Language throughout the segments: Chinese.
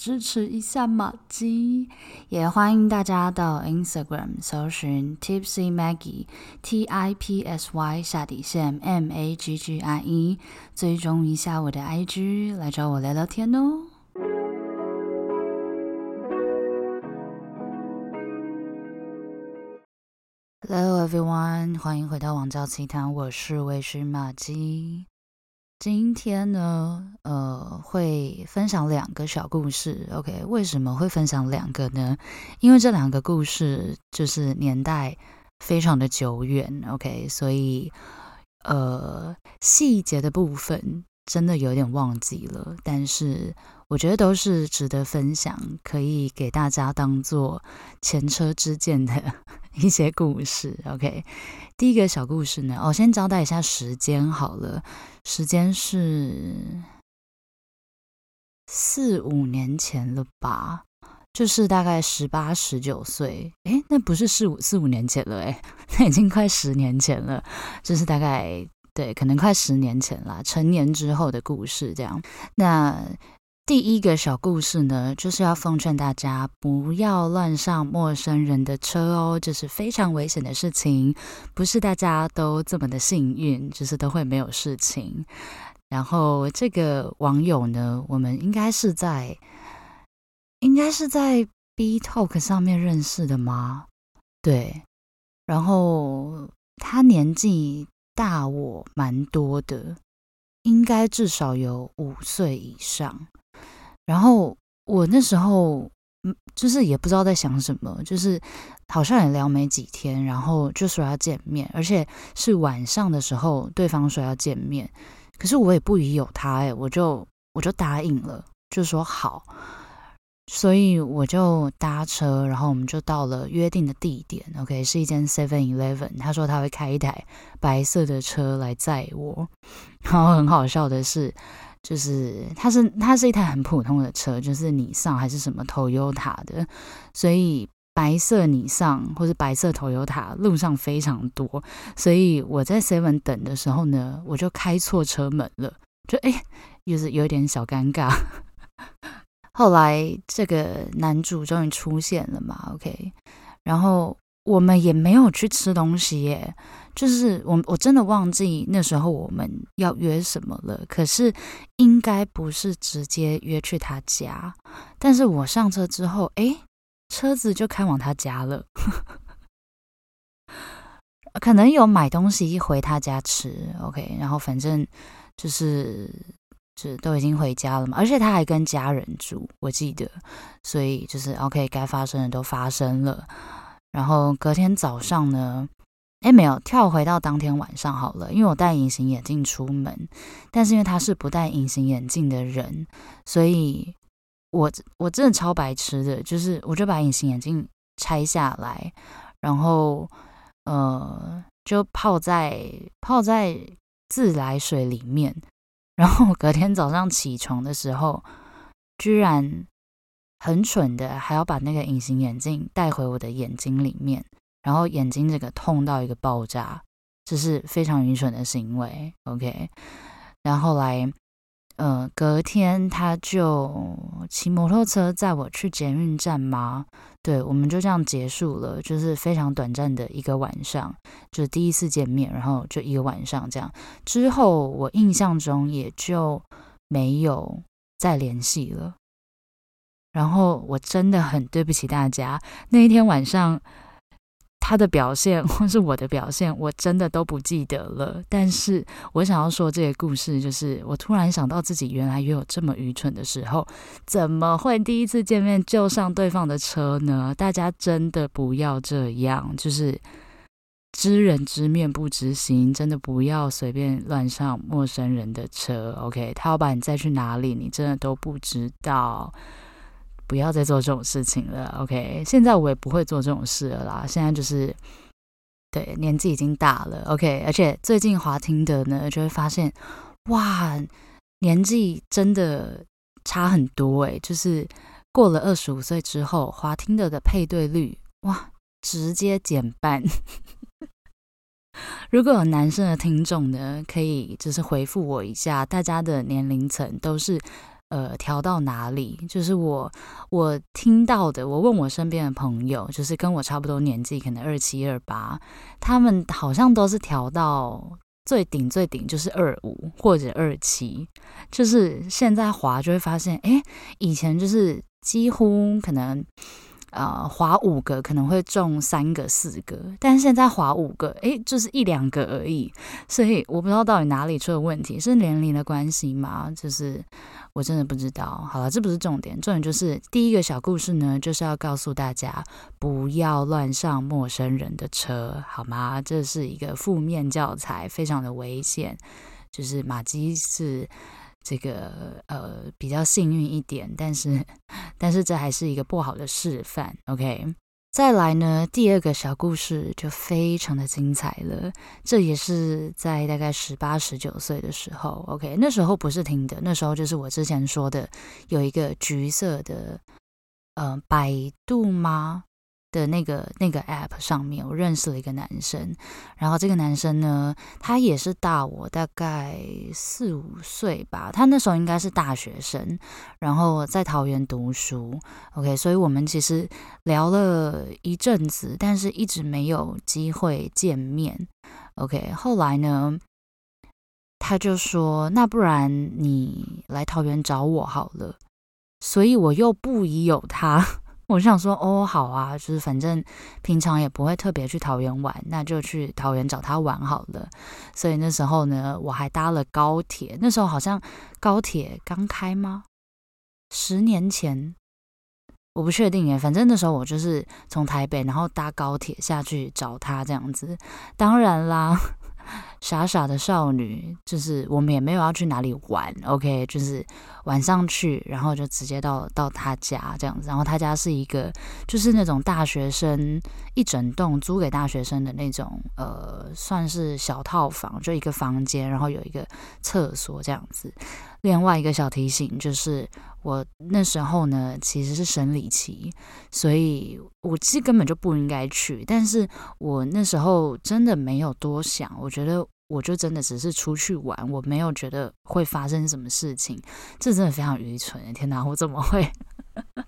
支持一下玛姬，也欢迎大家到 Instagram 搜寻 Tipsy Maggie T I P S Y 下底线 M A G G I E，追踪一下我的 IG，来找我聊聊天哦。Hello everyone，欢迎回到网教奇谈，我是微醺玛姬。今天呢，呃，会分享两个小故事。OK，为什么会分享两个呢？因为这两个故事就是年代非常的久远。OK，所以呃，细节的部分真的有点忘记了，但是我觉得都是值得分享，可以给大家当做前车之鉴的一些故事。OK。第一个小故事呢，我、哦、先交代一下时间好了，时间是四五年前了吧，就是大概十八十九岁，诶，那不是四五四五年前了，诶，那已经快十年前了，就是大概对，可能快十年前了，成年之后的故事这样，那。第一个小故事呢，就是要奉劝大家不要乱上陌生人的车哦，这是非常危险的事情，不是大家都这么的幸运，就是都会没有事情。然后这个网友呢，我们应该是在应该是在 B Talk 上面认识的吗？对，然后他年纪大我蛮多的，应该至少有五岁以上。然后我那时候，嗯，就是也不知道在想什么，就是好像也聊没几天，然后就说要见面，而且是晚上的时候，对方说要见面，可是我也不疑有他，哎，我就我就答应了，就说好，所以我就搭车，然后我们就到了约定的地点，OK，是一间 Seven Eleven，他说他会开一台白色的车来载我，然后很好笑的是。就是它是它是一台很普通的车，就是尼桑还是什么 Toyota 的，所以白色尼桑或者白色 Toyota 路上非常多，所以我在 Seven 等的时候呢，我就开错车门了，就哎，就是有点小尴尬。后来这个男主终于出现了嘛，OK，然后。我们也没有去吃东西耶，就是我我真的忘记那时候我们要约什么了。可是应该不是直接约去他家，但是我上车之后，诶，车子就开往他家了。可能有买东西回他家吃，OK，然后反正就是就都已经回家了嘛，而且他还跟家人住，我记得，所以就是 OK，该发生的都发生了。然后隔天早上呢，哎，没有跳回到当天晚上好了，因为我戴隐形眼镜出门，但是因为他是不戴隐形眼镜的人，所以我我真的超白痴的，就是我就把隐形眼镜拆下来，然后呃就泡在泡在自来水里面，然后隔天早上起床的时候，居然。很蠢的，还要把那个隐形眼镜带回我的眼睛里面，然后眼睛这个痛到一个爆炸，这是非常愚蠢的行为。OK，然后来，呃，隔天他就骑摩托车载我去捷运站吗？对，我们就这样结束了，就是非常短暂的一个晚上，就第一次见面，然后就一个晚上这样。之后我印象中也就没有再联系了。然后我真的很对不起大家，那一天晚上他的表现或是我的表现，我真的都不记得了。但是我想要说这个故事，就是我突然想到自己原来也有这么愚蠢的时候，怎么会第一次见面就上对方的车呢？大家真的不要这样，就是知人知面不知心，真的不要随便乱上陌生人的车。OK，他要把你载去哪里，你真的都不知道。不要再做这种事情了，OK？现在我也不会做这种事了啦。现在就是，对，年纪已经大了，OK？而且最近滑听的呢，就会发现，哇，年纪真的差很多诶，就是过了二十五岁之后，滑听的的配对率哇，直接减半。如果有男生的听众呢，可以就是回复我一下，大家的年龄层都是呃调到哪里？就是我我听到的，我问我身边的朋友，就是跟我差不多年纪，可能二七二八，他们好像都是调到。最顶最顶就是二五或者二七，就是现在滑就会发现，哎，以前就是几乎可能。呃，滑五个可能会中三个、四个，但现在滑五个，诶，就是一两个而已。所以我不知道到底哪里出了问题，是年龄的关系吗？就是我真的不知道。好了，这不是重点，重点就是第一个小故事呢，就是要告诉大家不要乱上陌生人的车，好吗？这是一个负面教材，非常的危险。就是马基是。这个呃比较幸运一点，但是但是这还是一个不好的示范。OK，再来呢，第二个小故事就非常的精彩了。这也是在大概十八十九岁的时候，OK，那时候不是听的，那时候就是我之前说的有一个橘色的呃百度吗？的那个那个 app 上面，我认识了一个男生，然后这个男生呢，他也是大我大概四五岁吧，他那时候应该是大学生，然后在桃园读书，OK，所以我们其实聊了一阵子，但是一直没有机会见面，OK，后来呢，他就说，那不然你来桃园找我好了，所以我又不疑有他。我想说，哦，好啊，就是反正平常也不会特别去桃园玩，那就去桃园找他玩好了。所以那时候呢，我还搭了高铁。那时候好像高铁刚开吗？十年前，我不确定耶。反正那时候我就是从台北，然后搭高铁下去找他这样子。当然啦。傻傻的少女，就是我们也没有要去哪里玩，OK，就是晚上去，然后就直接到到他家这样子。然后他家是一个，就是那种大学生一整栋租给大学生的那种，呃，算是小套房，就一个房间，然后有一个厕所这样子。另外一个小提醒就是，我那时候呢其实是生理期，所以我其实根本就不应该去。但是我那时候真的没有多想，我觉得我就真的只是出去玩，我没有觉得会发生什么事情。这真的非常愚蠢！天哪，我怎么会，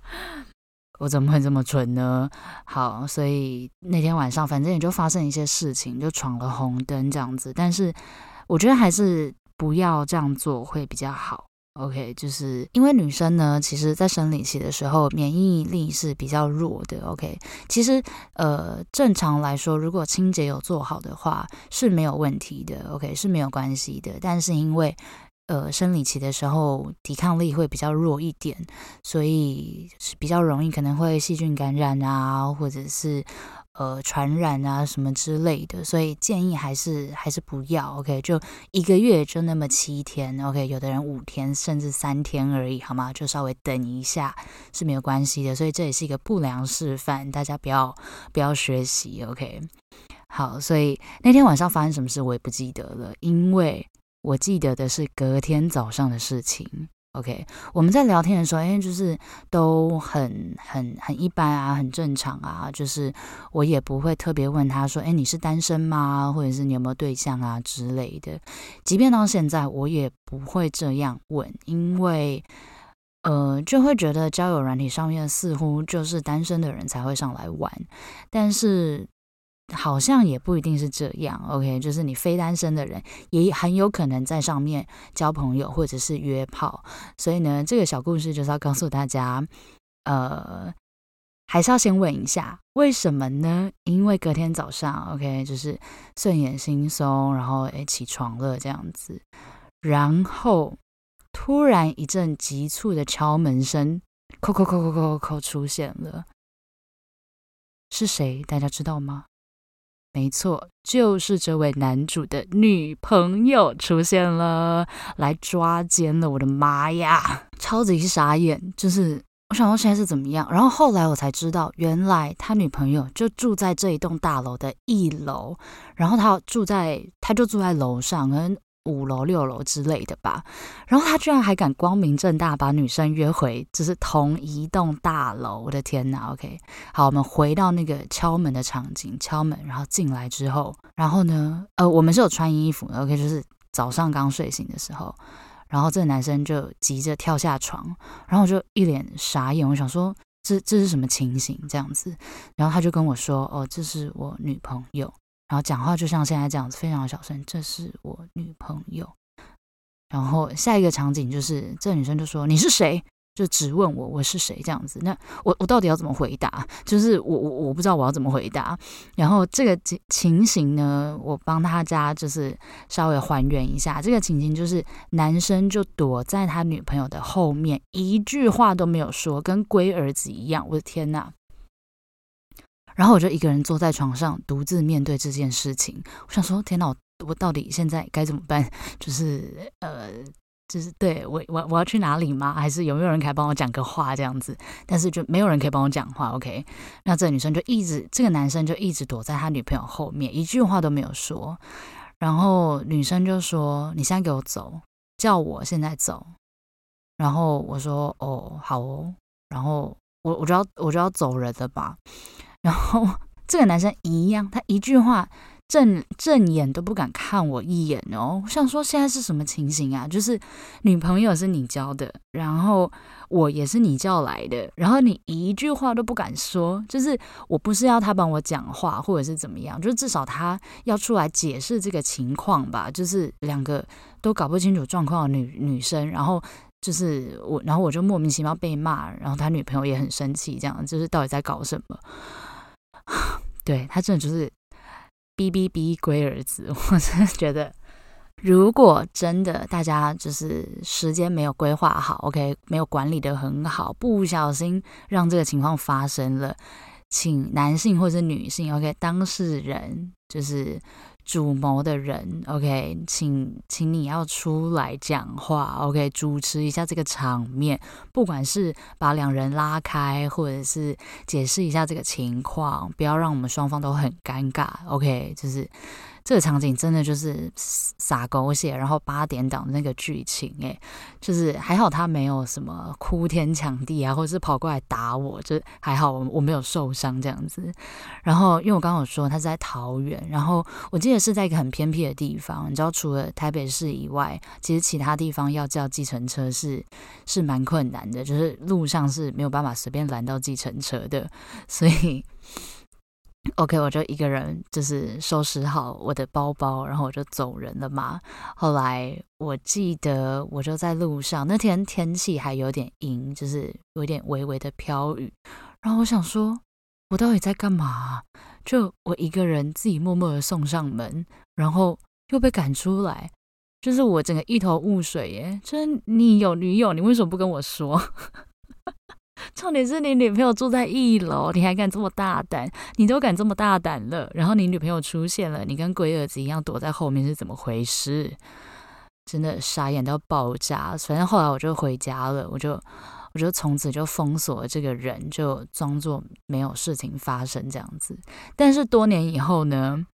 我怎么会这么蠢呢？好，所以那天晚上反正也就发生一些事情，就闯了红灯这样子。但是我觉得还是。不要这样做会比较好，OK？就是因为女生呢，其实在生理期的时候免疫力是比较弱的，OK？其实呃，正常来说，如果清洁有做好的话是没有问题的，OK？是没有关系的。但是因为呃生理期的时候抵抗力会比较弱一点，所以是比较容易可能会细菌感染啊，或者是。呃，传染啊什么之类的，所以建议还是还是不要，OK？就一个月就那么七天，OK？有的人五天甚至三天而已，好吗？就稍微等一下是没有关系的，所以这也是一个不良示范，大家不要不要学习，OK？好，所以那天晚上发生什么事我也不记得了，因为我记得的是隔天早上的事情。OK，我们在聊天的时候，哎，就是都很很很一般啊，很正常啊，就是我也不会特别问他说，哎，你是单身吗？或者是你有没有对象啊之类的。即便到现在，我也不会这样问，因为呃，就会觉得交友软体上面似乎就是单身的人才会上来玩，但是。好像也不一定是这样，OK，就是你非单身的人也很有可能在上面交朋友或者是约炮，所以呢，这个小故事就是要告诉大家，呃，还是要先问一下为什么呢？因为隔天早上，OK，就是睡眼惺忪，然后诶起床了这样子，然后突然一阵急促的敲门声，叩叩叩叩叩叩出现了，是谁？大家知道吗？没错，就是这位男主的女朋友出现了，来抓奸了！我的妈呀，超级傻眼！就是我想到现在是怎么样？然后后来我才知道，原来他女朋友就住在这一栋大楼的一楼，然后他住在，他就住在楼上，可能五楼六楼之类的吧。然后他居然还敢光明正大把女生约回，就是同一栋大楼。我的天哪！OK，好，我们回到那个敲门的场景，敲门，然后进来之后，然后呢，呃，我们是有穿衣服的，OK，就是早上刚睡醒的时候。然后这个男生就急着跳下床，然后我就一脸傻眼，我想说这这是什么情形这样子？然后他就跟我说：“哦，这是我女朋友。”然后讲话就像现在这样子，非常小声：“这是我女朋友。”然后下一个场景就是这女生就说：“你是谁？”就只问我我是谁这样子，那我我到底要怎么回答？就是我我我不知道我要怎么回答。然后这个情情形呢，我帮大家就是稍微还原一下。这个情形就是男生就躲在他女朋友的后面，一句话都没有说，跟龟儿子一样。我的天呐！然后我就一个人坐在床上，独自面对这件事情。我想说，天呐，我我到底现在该怎么办？就是呃。就是对我我我要去哪里吗？还是有没有人可以帮我讲个话这样子？但是就没有人可以帮我讲话。OK，那这个女生就一直，这个男生就一直躲在他女朋友后面，一句话都没有说。然后女生就说：“你现在给我走，叫我现在走。”然后我说：“哦，好哦。”然后我我就要我就要走人了吧。然后这个男生一样，他一句话。正正眼都不敢看我一眼哦！我想说，现在是什么情形啊？就是女朋友是你交的，然后我也是你叫来的，然后你一句话都不敢说。就是我不是要他帮我讲话，或者是怎么样，就至少他要出来解释这个情况吧。就是两个都搞不清楚状况的女女生，然后就是我，然后我就莫名其妙被骂，然后他女朋友也很生气，这样就是到底在搞什么？对，他真的就是。哔哔哔，龟儿子！我真的觉得，如果真的大家就是时间没有规划好，OK，没有管理得很好，不小心让这个情况发生了，请男性或者女性，OK，当事人就是。主谋的人，OK，请请你要出来讲话，OK，主持一下这个场面，不管是把两人拉开，或者是解释一下这个情况，不要让我们双方都很尴尬，OK，就是。这个场景真的就是撒狗血，然后八点档那个剧情，哎，就是还好他没有什么哭天抢地啊，或者是跑过来打我，就还好我我没有受伤这样子。然后因为我刚刚有说他是在桃园，然后我记得是在一个很偏僻的地方，你知道除了台北市以外，其实其他地方要叫计程车是是蛮困难的，就是路上是没有办法随便拦到计程车的，所以。OK，我就一个人，就是收拾好我的包包，然后我就走人了嘛。后来我记得我就在路上，那天天气还有点阴，就是有点微微的飘雨。然后我想说，我到底在干嘛？就我一个人自己默默的送上门，然后又被赶出来，就是我整个一头雾水耶。就是你有女友，你为什么不跟我说？重点是你女朋友住在一楼，你还敢这么大胆？你都敢这么大胆了，然后你女朋友出现了，你跟龟儿子一样躲在后面是怎么回事？真的傻眼到爆炸。反正后来我就回家了，我就我就从此就封锁了这个人，就装作没有事情发生这样子。但是多年以后呢？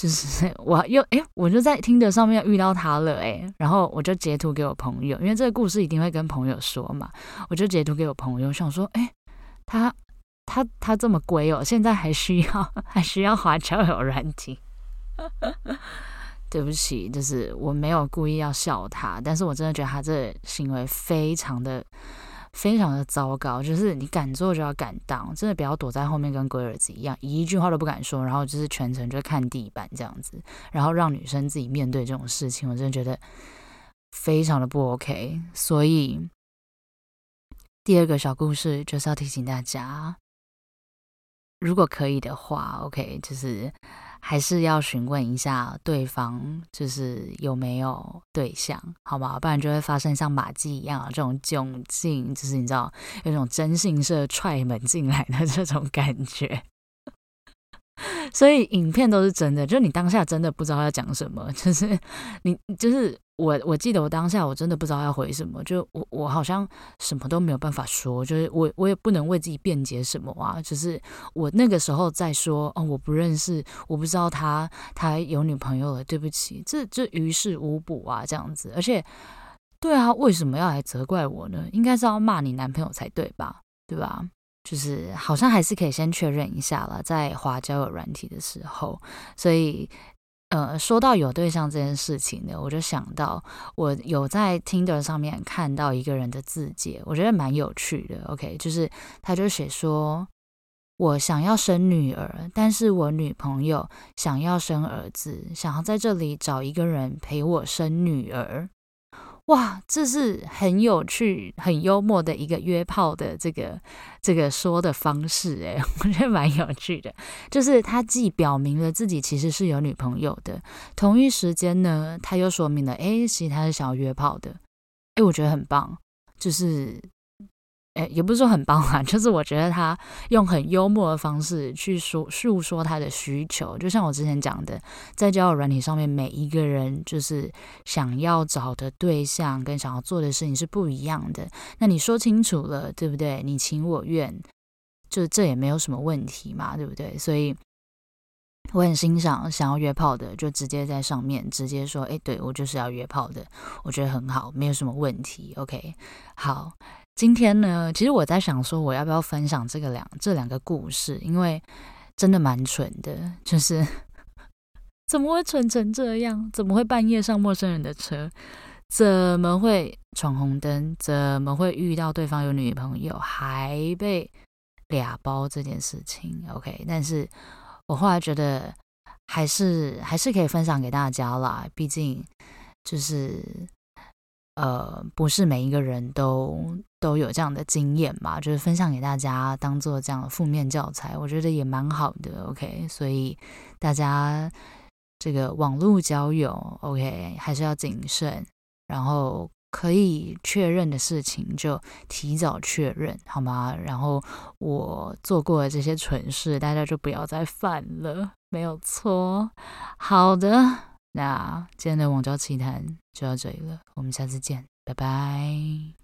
就是 我又哎，我就在听的上面遇到他了哎，然后我就截图给我朋友，因为这个故事一定会跟朋友说嘛，我就截图给我朋友，想说哎，他他他这么龟哦，现在还需要 还需要滑交友软体？对不起，就是我没有故意要笑他，但是我真的觉得他这行为非常的。非常的糟糕，就是你敢做就要敢当，真的不要躲在后面跟龟儿子一样，一句话都不敢说，然后就是全程就看地板这样子，然后让女生自己面对这种事情，我真的觉得非常的不 OK。所以第二个小故事就是要提醒大家，如果可以的话，OK，就是。还是要询问一下对方，就是有没有对象，好吗？不然就会发生像马季一样这种窘境，就是你知道有种征信社踹门进来的这种感觉。所以影片都是真的，就你当下真的不知道要讲什么，就是你就是我，我记得我当下我真的不知道要回什么，就我我好像什么都没有办法说，就是我我也不能为自己辩解什么啊，就是我那个时候在说哦，我不认识，我不知道他他有女朋友了，对不起，这这于事无补啊，这样子，而且对啊，为什么要来责怪我呢？应该是要骂你男朋友才对吧？对吧？就是好像还是可以先确认一下了，在滑交友软体的时候。所以，呃，说到有对象这件事情呢，我就想到我有在 Tinder 上面看到一个人的字节，我觉得蛮有趣的。OK，就是他就写说，我想要生女儿，但是我女朋友想要生儿子，想要在这里找一个人陪我生女儿。哇，这是很有趣、很幽默的一个约炮的这个这个说的方式，诶，我觉得蛮有趣的。就是他既表明了自己其实是有女朋友的，同一时间呢，他又说明了，诶，其实他是想要约炮的，诶，我觉得很棒，就是。也不是说很棒啊，就是我觉得他用很幽默的方式去说诉说他的需求，就像我之前讲的，在交友软体上面，每一个人就是想要找的对象跟想要做的事情是不一样的。那你说清楚了，对不对？你情我愿，就这也没有什么问题嘛，对不对？所以我很欣赏想要约炮的，就直接在上面直接说，哎，对，我就是要约炮的，我觉得很好，没有什么问题。OK，好。今天呢，其实我在想说，我要不要分享这个两这两个故事？因为真的蛮蠢的，就是 怎么会蠢成这样？怎么会半夜上陌生人的车？怎么会闯红灯？怎么会遇到对方有女朋友还被俩包这件事情？OK，但是我后来觉得还是还是可以分享给大家啦，毕竟就是。呃，不是每一个人都都有这样的经验嘛，就是分享给大家当做这样的负面教材，我觉得也蛮好的。OK，所以大家这个网络交友，OK，还是要谨慎，然后可以确认的事情就提早确认，好吗？然后我做过的这些蠢事，大家就不要再犯了，没有错。好的。那今天的网交奇谈就到这里了，我们下次见，拜拜。